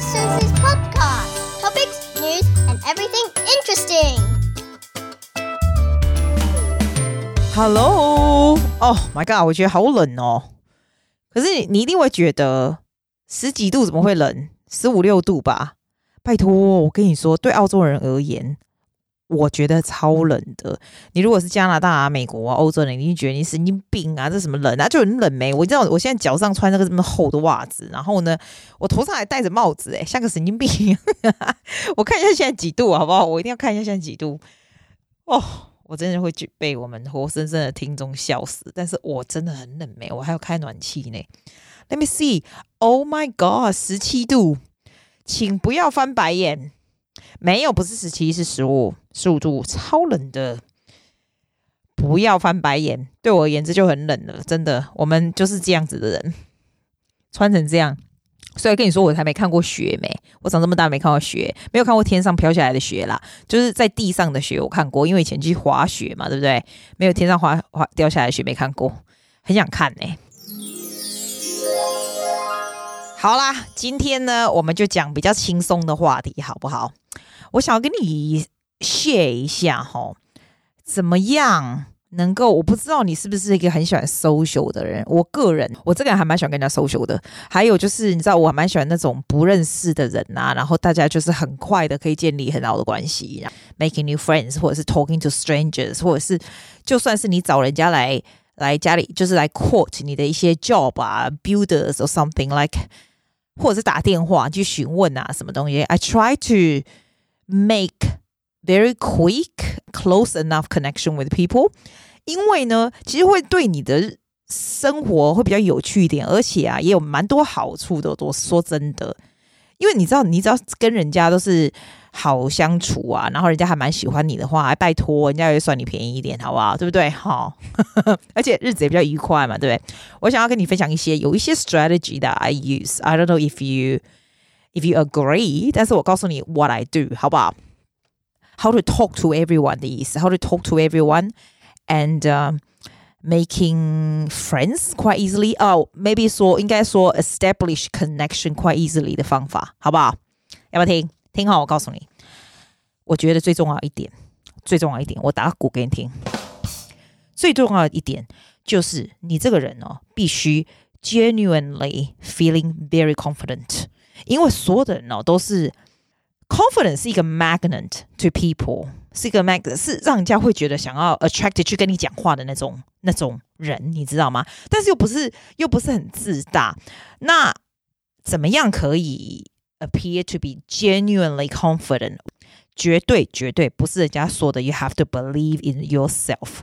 is Susie's podcast. Topics, news, and everything interesting. Hello，oh、，My God，我觉得好冷哦。可是你一定会觉得十几度怎么会冷？十五六度吧？拜托，我跟你说，对澳洲人而言。我觉得超冷的。你如果是加拿大啊、美国啊、欧洲人，你一定觉得你神经病啊！这什么冷啊？就很冷没？我知道，我现在脚上穿那个这么厚的袜子，然后呢，我头上还戴着帽子，诶，像个神经病。我看一下现在几度好不好？我一定要看一下现在几度。哦，我真的会被我们活生生的听众笑死。但是我真的很冷没？我还要开暖气呢。Let me see. Oh my God，十七度，请不要翻白眼。没有，不是十七，是十五，十五度，超冷的。不要翻白眼，对我而言这就很冷了，真的。我们就是这样子的人，穿成这样。所以跟你说，我还没看过雪没？我长这么大没看过雪，没有看过天上飘下来的雪啦，就是在地上的雪我看过，因为以前去滑雪嘛，对不对？没有天上滑滑掉下来的雪没看过，很想看呢。好啦，今天呢，我们就讲比较轻松的话题，好不好？我想要跟你 share 一下哈，怎么样能够？我不知道你是不是一个很喜欢 social 的人。我个人，我这个人还蛮喜欢跟人家 social 的。还有就是，你知道，我还蛮喜欢那种不认识的人啊，然后大家就是很快的可以建立很好的关系，making new friends，或者是 talking to strangers，或者是就算是你找人家来来家里，就是来 quote 你的一些 job 啊，builders or something like。或者是打电话去询问啊，什么东西？I try to make very quick, close enough connection with people，因为呢，其实会对你的生活会比较有趣一点，而且啊，也有蛮多好处的。我说真的，因为你知道，你只要跟人家都是。好相处啊，然后人家还蛮喜欢你的话，还拜托人家也算你便宜一点，好不好？对不对？好，而且日子也比较愉快嘛，对不对？我想要跟你分享一些有一些 strategy that I use. I don't know if you if you agree，但是我告诉你 what I do，好不好？How to talk to everyone 的意思，How to talk to everyone and、making friends quite easily. Oh, maybe 说应该说 establish connection quite easily 的方法，好不好？要不要听？听好，我告诉你，我觉得最重要一点，最重要一点，我打个鼓给你听。最重要的一点就是你这个人哦，必须 genuinely feeling very confident，因为所有的人哦都是 confident 是一个 magnet to people， 是一个 mag，是让人家会觉得想要 attracted 去跟你讲话的那种那种人，你知道吗？但是又不是又不是很自大，那怎么样可以？appear to be genuinely confident，绝对绝对不是人家说的。You have to believe in yourself，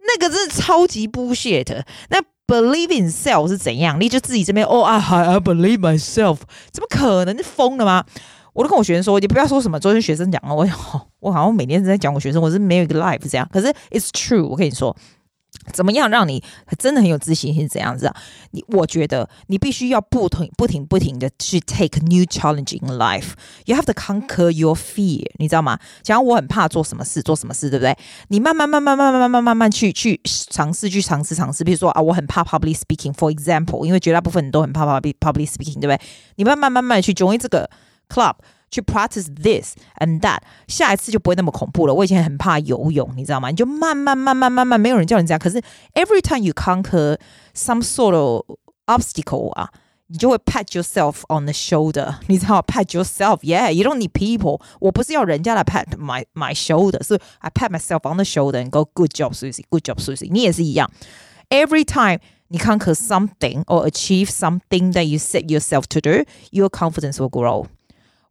那个真是超级 bullshit。那 believe in self 是怎样？你就自己这边哦啊，I believe myself，怎么可能是疯了吗？我都跟我学生说，你不要说什么昨天学生讲了，我我好像每天都在讲我学生，我是没有一个 life 这样。可是 it's true，我跟你说。怎么样让你真的很有自信心？是怎样子啊？你我觉得你必须要不停、不停、不停的去 take new challenge in life. You have to conquer your fear，你知道吗？假如我很怕做什么事，做什么事，对不对？你慢慢、慢慢、慢慢、慢慢、慢慢去去尝试，去尝试、尝试。比如说啊，我很怕 public speaking，for example，因为绝大部分人都很怕 public public speaking，对不对？你慢慢、慢慢去 join 这个 club。去 practice this and that，下一次就不会那么恐怖了。我以前很怕游泳，你知道吗？你就慢慢、慢慢、慢慢，没有人叫你这样。可是 every time you conquer some sort of obstacle 啊，你就会 pat yourself on the shoulder，你知道吗？pat yourself，yeah，you don't need people。我不是要人家来 pat my my shoulder，所以 I pat myself on the shoulder and go good job Susie，good job Susie。你也是一样，every time 你 conquer something or achieve something that you set yourself to do，your confidence will grow。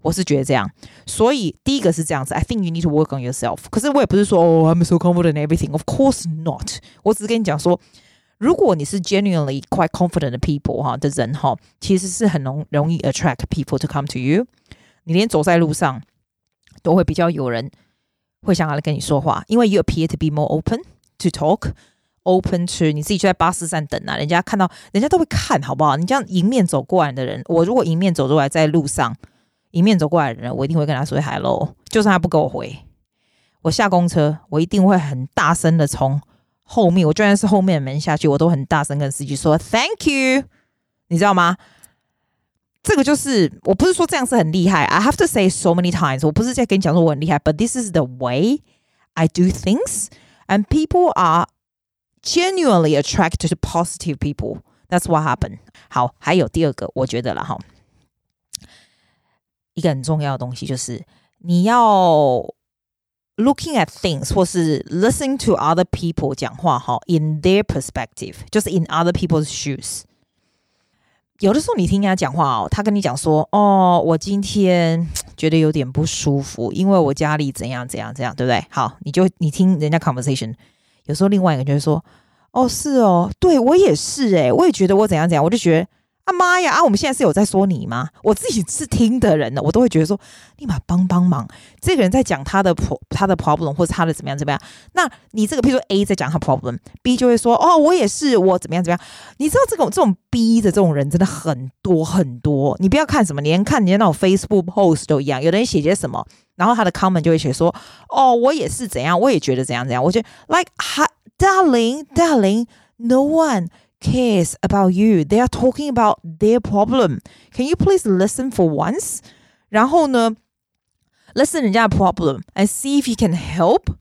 我是觉得这样，所以第一个是这样子。I think you need to work on yourself。可是我也不是说哦，I'm so confident in everything。Of course not。我只是跟你讲说，如果你是 genuinely quite confident 的 people 哈的人哈，其实是很容容易 attract people to come to you。你连走在路上都会比较有人会想要来跟你说话，因为 you appear to be more open to talk，open to 你自己就在巴士站等啊，人家看到人家都会看好不好？你这样迎面走过来的人，我如果迎面走过来在路上。迎面走过来的人，我一定会跟他说 “hello”。就算他不给我回，我下公车，我一定会很大声的从后面，我就算是后面的门下去，我都很大声跟司机说 “thank you”。你知道吗？这个就是我不是说这样是很厉害，I have to say so many times，我不是在跟你讲说我很厉害，but this is the way I do things and people are genuinely attracted to positive people. That's what happened. 好，还有第二个，我觉得了哈，一个很重要的东西就是你要 looking at things 或是 listening to other people 讲话哈，in their perspective，就是 in other people's shoes。有的时候你听人家讲话哦，他跟你讲说，哦，我今天觉得有点不舒服，因为我家里怎样怎样怎样，对不对？好，你就你听人家 conversation，有时候另外一个人就会说，哦，是哦，对我也是诶，我也觉得我怎样怎样，我就觉得。啊妈呀！啊，我们现在是有在说你吗？我自己是听的人呢，我都会觉得说，立马帮帮忙。这个人在讲他的 pro 他的 problem 或者他的怎么样怎么样。那你这个，譬如说 A 在讲他 problem，B 就会说，哦，我也是，我怎么样怎么样。你知道这种这种 B 的这种人真的很多很多。你不要看什么，连看人家那种 Facebook post 都一样。有的人写些什么，然后他的 comment 就会写说，哦，我也是怎样，我也觉得怎样怎样。我觉得，like darling darling no one。cares about you. They are talking about their problem. Can you please listen for once? 然后呢，listen 人家的 problem and see if you can help.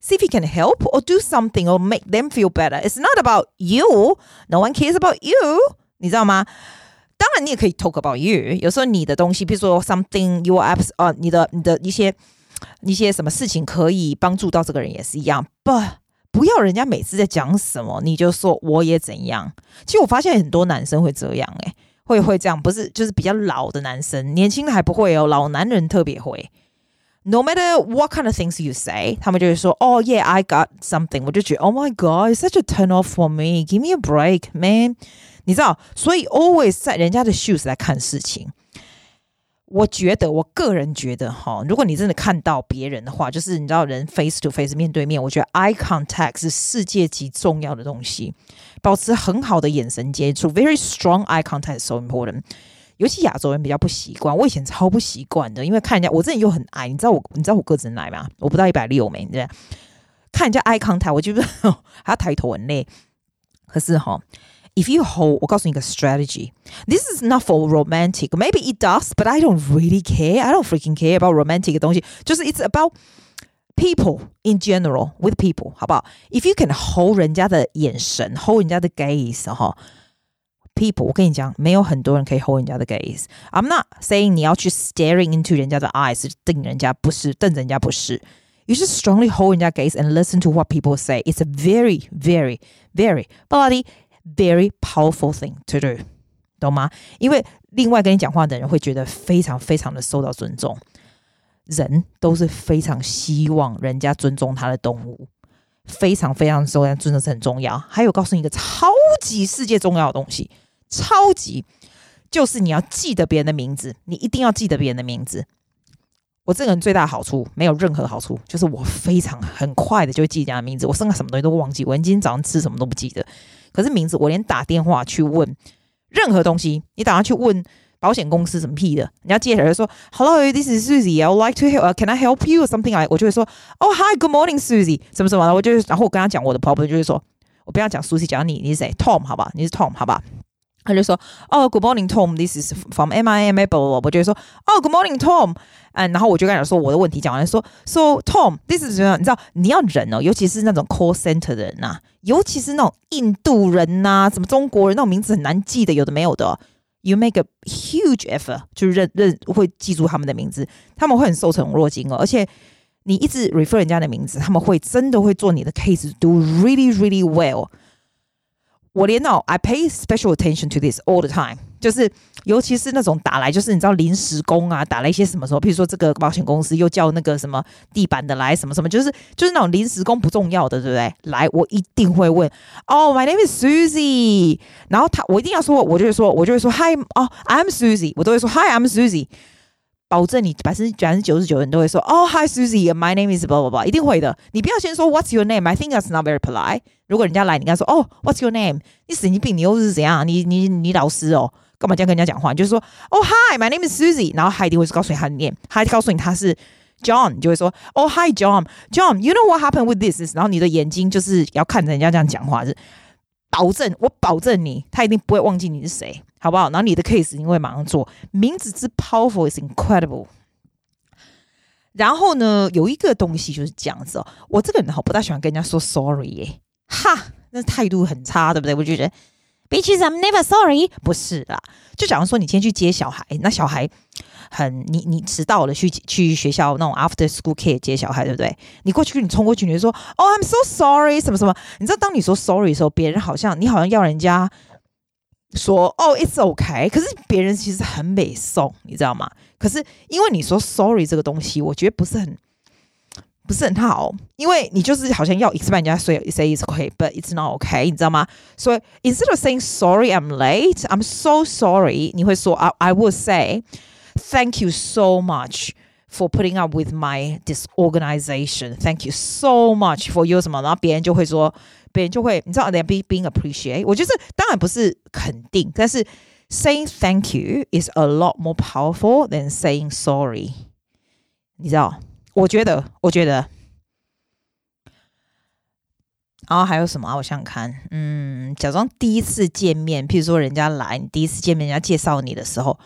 See if you can help or do something or make them feel better. It's not about you. No one cares about you. 你知道吗？当然，你也可以 talk about you。有时候你的东西，比如说 something your apps 啊，你的你的一些一些什么事情可以帮助到这个人，也是一样。But 不要人家每次在讲什么，你就说我也怎样。其实我发现很多男生会这样、欸，诶，会会这样，不是就是比较老的男生，年轻的还不会哦，老男人特别会。No matter what kind of things you say，他们就会说，Oh yeah, I got something。我就觉得，Oh my God, it's such a turn off for me. Give me a break, man。你知道，所以 always 在人家的 shoes 来看事情。我觉得，我个人觉得哈，如果你真的看到别人的话，就是你知道人 face to face 面对面，我觉得 eye contact 是世界级重要的东西，保持很好的眼神接触，very strong eye contact is so important。尤其亚洲人比较不习惯，我以前超不习惯的，因为看人家我这人又很矮，你知道我你知道我个子矮吗？我不到一百六没，你知道？看人家 eye contact，我就是 还要抬头很累。可是哈。If you hold，我告诉你一个 strategy。This is not for romantic. Maybe it does, but I don't really care. I don't freaking care about romantic 的东西。就是 it's about people in general with people，好不好？If you can hold 人家的眼神，hold 人家的 gaze，哈，people，我跟你讲，没有很多人可以 hold 人家的 gaze。I'm not saying 你要去 staring into 人家的 eyes，瞪人家不是，瞪人家不是。You should strongly hold 人家 gaze and listen to what people say. It's a very, very, very bloody Very powerful thing to do，懂吗？因为另外跟你讲话的人会觉得非常非常的受到尊重。人都是非常希望人家尊重他的动物，非常非常受人尊重是很重要。还有告诉你一个超级世界重要的东西，超级就是你要记得别人的名字，你一定要记得别人的名字。我这个人最大的好处没有任何好处，就是我非常很快的就会记人家的名字。我剩下什么东西都忘记，我今天早上吃什么都不记得。可是名字，我连打电话去问任何东西，你打算去问保险公司什么屁的，人家接下来说，Hello，this is Susie，I would like to help，can I help you something I 我就会说，Oh hi，good morning，Susie，什么什么的，我就是然后我跟他讲我的 problem，就是说我不要讲 Susie，讲你，你是谁？Tom，好吧，你是 Tom，好吧。他就说：“哦、，Good morning, Tom. This is from MIMA。”我就说：“哦、，Good morning, Tom。”嗯，然后我就跟他说我的问题，讲完说：“So, Tom, this is 你知道你要忍哦，尤其是那种 call center 的人呐、啊，尤其是那种印度人呐、啊，什么中国人那种名字很难记的，有的没有的、You make a huge effort 就认认会记住他们的名字，他们会很受宠若惊哦。而且你一直 refer 人家的名字，他们会真的会做你的 case，do really really well。”我连哦，I pay special attention to this all the time，就是尤其是那种打来，就是你知道临时工啊，打来一些什么时候，譬如说这个保险公司又叫那个什么地板的来，什么什么，就是就是那种临时工不重要的，对不对？来，我一定会问，哦，My name is Susie，然后他我一定要说，我就会说，我就会说，Hi，哦，I'm Susie，我都会说，Hi，I'm Susie。保证你百分之百分之九十九人都会说哦、oh,，Hi Susie，My name is blah blah 一定会的。你不要先说 What's your name？I think that's not very polite。如果人家来，你跟他说哦、oh,，What's your name？你神经病，你又是怎样？你你你老师哦，干嘛这样跟人家讲话？你就是说哦、oh,，Hi，My name is Susie。然后他一定会告诉你他的 name，他告诉你他是 John，你就会说哦、oh,，Hi John，John，You know what happened with this？然后你的眼睛就是要看着人家这样讲话是。保证，我保证你，他一定不会忘记你是谁，好不好？然后你的 case 你会马上做。名字之 powerful is incredible。然后呢，有一个东西就是这样子哦，我这个人哈不大喜欢跟人家说 sorry 耶，哈，那态度很差，对不对？我就觉得，bitches I'm never sorry，不是啦。就假如说你今天去接小孩，那小孩很你你迟到了，去去学校那种 after school care 接小孩，对不对？你过去，你冲过去，你就说，哦，I'm so sorry，什么什么？你知道，当你说 sorry 的时候，别人好像你好像要人家。说哦，it's okay，可是别人其实很美送，你知道吗？可是因为你说 sorry 这个东西，我觉得不是很不是很好，因为你就是好像要 expect 人家 say say it's okay，but it's not okay，你知道吗？所以 instead of saying sorry I'm late, I'm so sorry，你会说 I I would say thank you so much for putting up with my disorganization，thank you so much for your 什么，然后别人就会说。别人就会，你知道，they being being appreciate。我觉得当然不是肯定，但是 saying thank you is a lot more powerful than saying sorry。你知道？ 我觉得，我觉得。然后还有什么？我想想看，嗯，假装第一次见面，譬如说人家来，你第一次见面，人家介绍你的时候，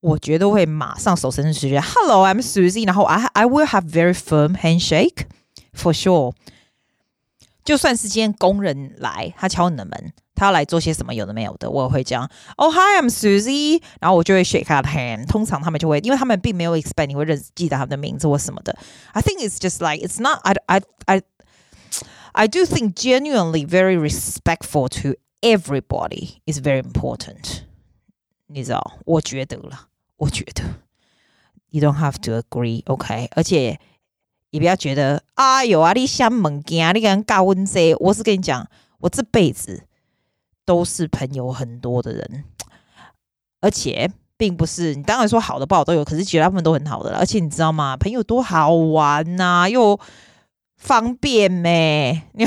我觉得会马上手伸出去，Hello, I'm Susie。然后 I I will have very firm handshake for sure。就算是今天工人来，他敲你的门，他要来做些什么，有的没有的，我也会讲、oh,，Hi，I'm Susie，然后我就会 shake her hand。通常他们就会，因为他们并没有 expect 你会认记得他们的名字或什么的。I think it's just like it's not. I I I I do think genuinely very respectful to everybody is very important。你知道，我觉得了，我觉得 you don't have to agree，OK？、Okay? 而且。你不要觉得，哎呦啊，你想物件，你跟教阮这，我是跟你讲，我这辈子都是朋友很多的人，而且并不是你当然说好的不好都有，可是绝大部分都很好的，而且你知道吗？朋友多好玩呐、啊，又方便咩？你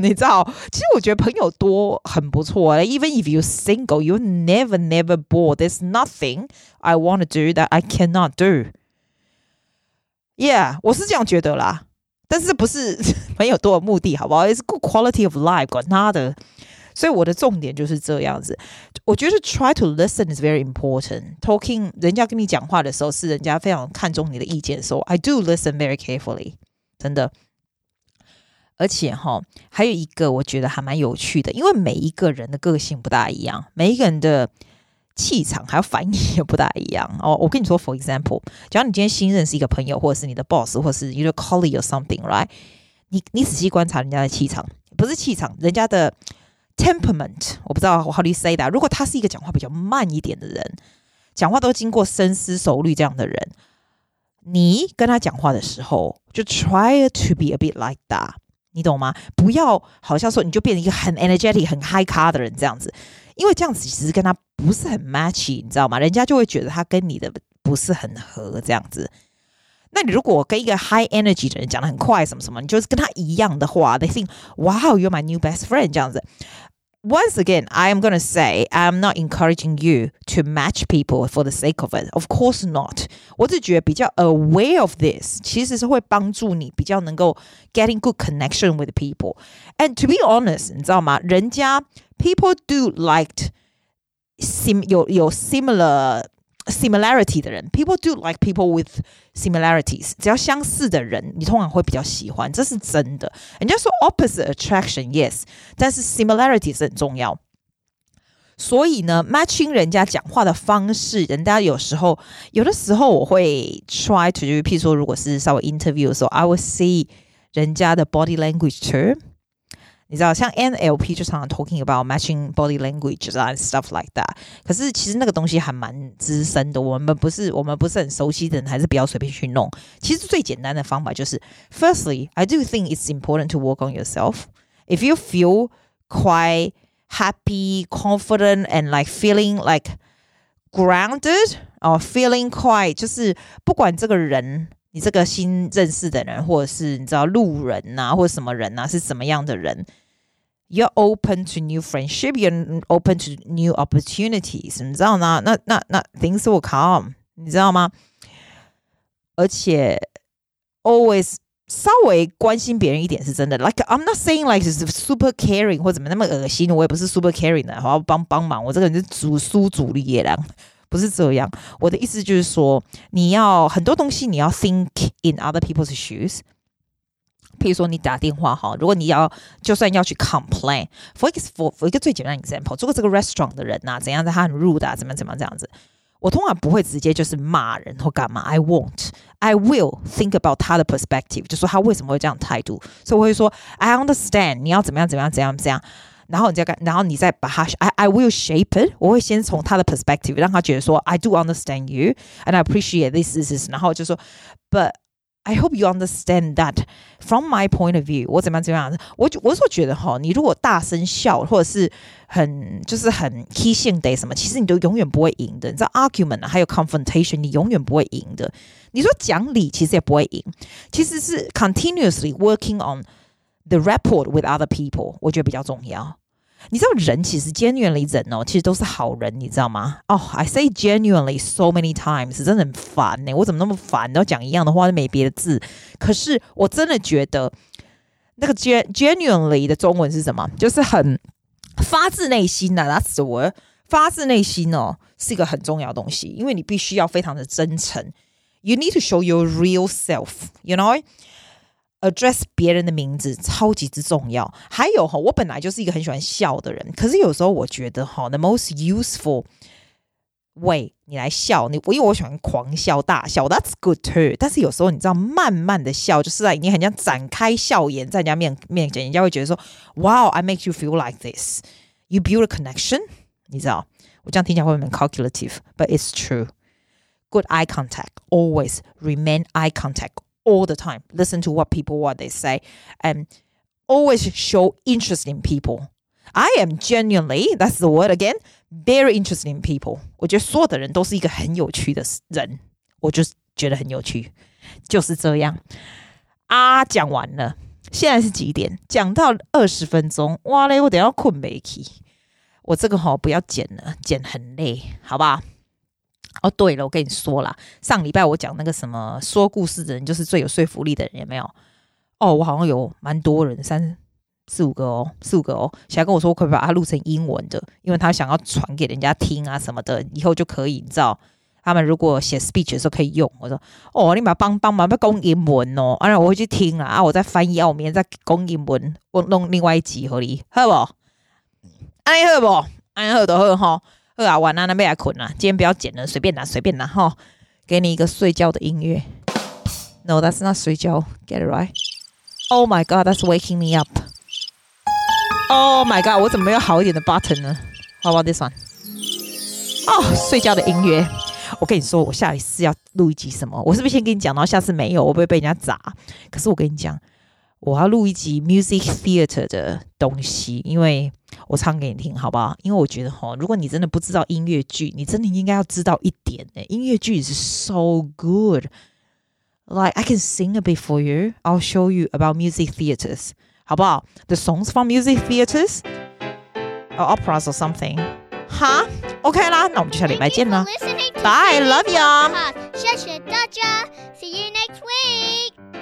你知道，其实我觉得朋友多很不错。Even if you single, you never never bored. There's nothing I want to do that I cannot do. Yeah，我是这样觉得啦，但是不是朋友多的目的，好不好？It's good quality of life，管他的。所以我的重点就是这样子。我觉得 try to listen is very important. Talking，人家跟你讲话的时候，是人家非常看重你的意见的时候，I do listen very carefully，真的。而且哈，还有一个我觉得还蛮有趣的，因为每一个人的个性不大一样，每一个人的。气场还有反应也不大一样 哦。我跟你说，for example，假如你今天新认识一个朋友，或者是你的 boss，或者是你的 colleague or something，right？你你仔细观察人家的气场，不是气场，人家的 temperament，我不知道我 how do you say that。如果他是一个讲话比较慢一点的人，讲话都经过深思熟虑这样的人，你跟他讲话的时候，就 try to be a bit like that，你懂吗？不要好像说你就变成一个很 energetic、很 high car 的人这样子。因为这样子其实跟他不是很 match，你知道吗？人家就会觉得他跟你的不是很合这样子。那你如果跟一个 high energy 的人讲得很快什么什么，你就是跟他一样的话，they think wow you're my new best friend 这样子。Once again, I am gonna say I'm not encouraging you to match people for the sake of it. Of course not. 我只觉得比较 aware of this，其实是会帮助你比较能够 getting good connection with people. And to be honest，你知道吗？人家 people do like sim 有有 similar similarity 的人，people do like people with similarities。只要相似的人，你通常会比较喜欢，这是真的。人家说 opposite attraction yes，但是 similarity 是很重要。所以呢，matching 人家讲话的方式，人家有时候有的时候我会 try to，譬如说，如果是稍微 interview 的时候，I will see 人家的 body language too。 你知道，像 NLP 就常常 talking about matching body language and stuff like that。可是其实那个东西还蛮资深的，我们不是我们不是很熟悉的人，还是不要随便去弄。其实最简单的方法就是，firstly, I do think it's important to work on yourself. If you feel quite happy, confident, and like feeling like grounded or feeling quite，就是不管这个人。 你这个新认识的人，或者是你知道路人呐、啊，或者什么人呐、啊，是什么样的人？You're open to new friendship, you're open to new opportunities，你知道吗？那那那 things will come，你知道吗？而且 always 稍微关心别人一点是真的。Like I'm not saying like super caring 或怎么那么恶心，我也不是 super caring 的，好要帮帮忙。我这个人是主输主力的人，不是这样。我的意思就是说，你要很多东西你要 think in other people's shoes。譬如说你打电话哈，如果你要就算要去 complain，for for for 一个最简单的 example，如果这个 restaurant 的人呐、啊，怎样在他很 rude 啊，怎么怎么这样子。我通常不会直接就是骂人或干嘛，I won't, I will think about 他的 perspective，就说他为什么会这样态度，所以我会说 I understand，你要怎么样怎么样怎样怎样，然后你再干，然后你再把他 I I will shape it，我会先从他的 perspective 让他觉得说 I do understand you and I appreciate this this this，然后就说 But I hope you understand that from my point of view，我怎么样怎么样，我我是觉得哈，你如果大声笑或者是很就是很 key 性的什么，其实你都永远不会赢的。你知道 argument 还有 confrontation，你永远不会赢的。你说讲理，其实也不会赢。其实是 continuously working on the rapport with other people，我觉得比较重要。你知道人其实 genuinely 人哦，其实都是好人，你知道吗？哦、oh,，I say genuinely so many times，真的很烦呢。我怎么那么烦？都讲一样的话，都没别的字。可是我真的觉得那个 gen genuinely 的中文是什么？就是很发自内心的、啊。That's the word，发自内心哦，是一个很重要的东西，因为你必须要非常的真诚。You need to show your real self，you know。 address 别人的名字超级之重要。还有哈，我本来就是一个很喜欢笑的人，可是有时候我觉得哈，the most useful way 你来笑，你我因为我喜欢狂笑大笑，that's good too。但是有时候你知道，慢慢的笑，就是在你很像展开笑颜在人家面面前，人家会觉得说，Wow，I make you feel like this。You build a connection，你知道，我这样听起来会很 calculative，but it's true。Good eye contact always remain eye contact。 all the time. Listen to what people what they say and always show interest in people. I am genuinely, that's the word again, very interested in people. 我觉得所有的人都是一个很有趣的人，我就觉得很有趣，就是这样啊。讲完了，现在是几点？讲到二十分钟，哇嘞！我等下要困没起，我这个好不要剪了，剪很累，好不好？ 哦，对了，我跟你说啦，上礼拜我讲那个什么说故事的人就是最有说服力的人，有没有？哦，我好像有蛮多人，三四五个哦，四五个哦，想要跟我说，我可不可以把它录成英文的？因为他想要传给人家听啊什么的，以后就可以，你知道，他们如果写 speech 的时候可以用。我说，哦，你把帮帮忙，要讲英文哦，然后我会去听啊，啊，我再翻译啊，我明天再讲英文，我弄另外一集合理，好不？安尼好不？安尼好就好哈。好啊，晚安，那边来困啊。今天不要剪了，随便拿，随便拿哈。给你一个睡觉的音乐。No, that's not 睡觉。Get it right? Oh my God, that's waking me up. Oh my God，我怎么没有好一点的 button 呢？How about this one? 哦，睡觉的音乐。我跟你说，我下一次要录一集什么？我是不是先跟你讲，然后下次没有，我不会被人家砸？可是我跟你讲。我要录一集 music theater 的东西，因为我唱给你听，好不好？因为我觉得哈，如果你真的不知道音乐剧，你真的应该要知道一点呢。音乐剧是 so good，like I can sing a bit for you. I'll show you about music theaters，好不好？The songs from music theaters or operas or something，哈，OK 啦，那我们就下礼拜见啦。Bye，love you。谢谢大家，See you next week。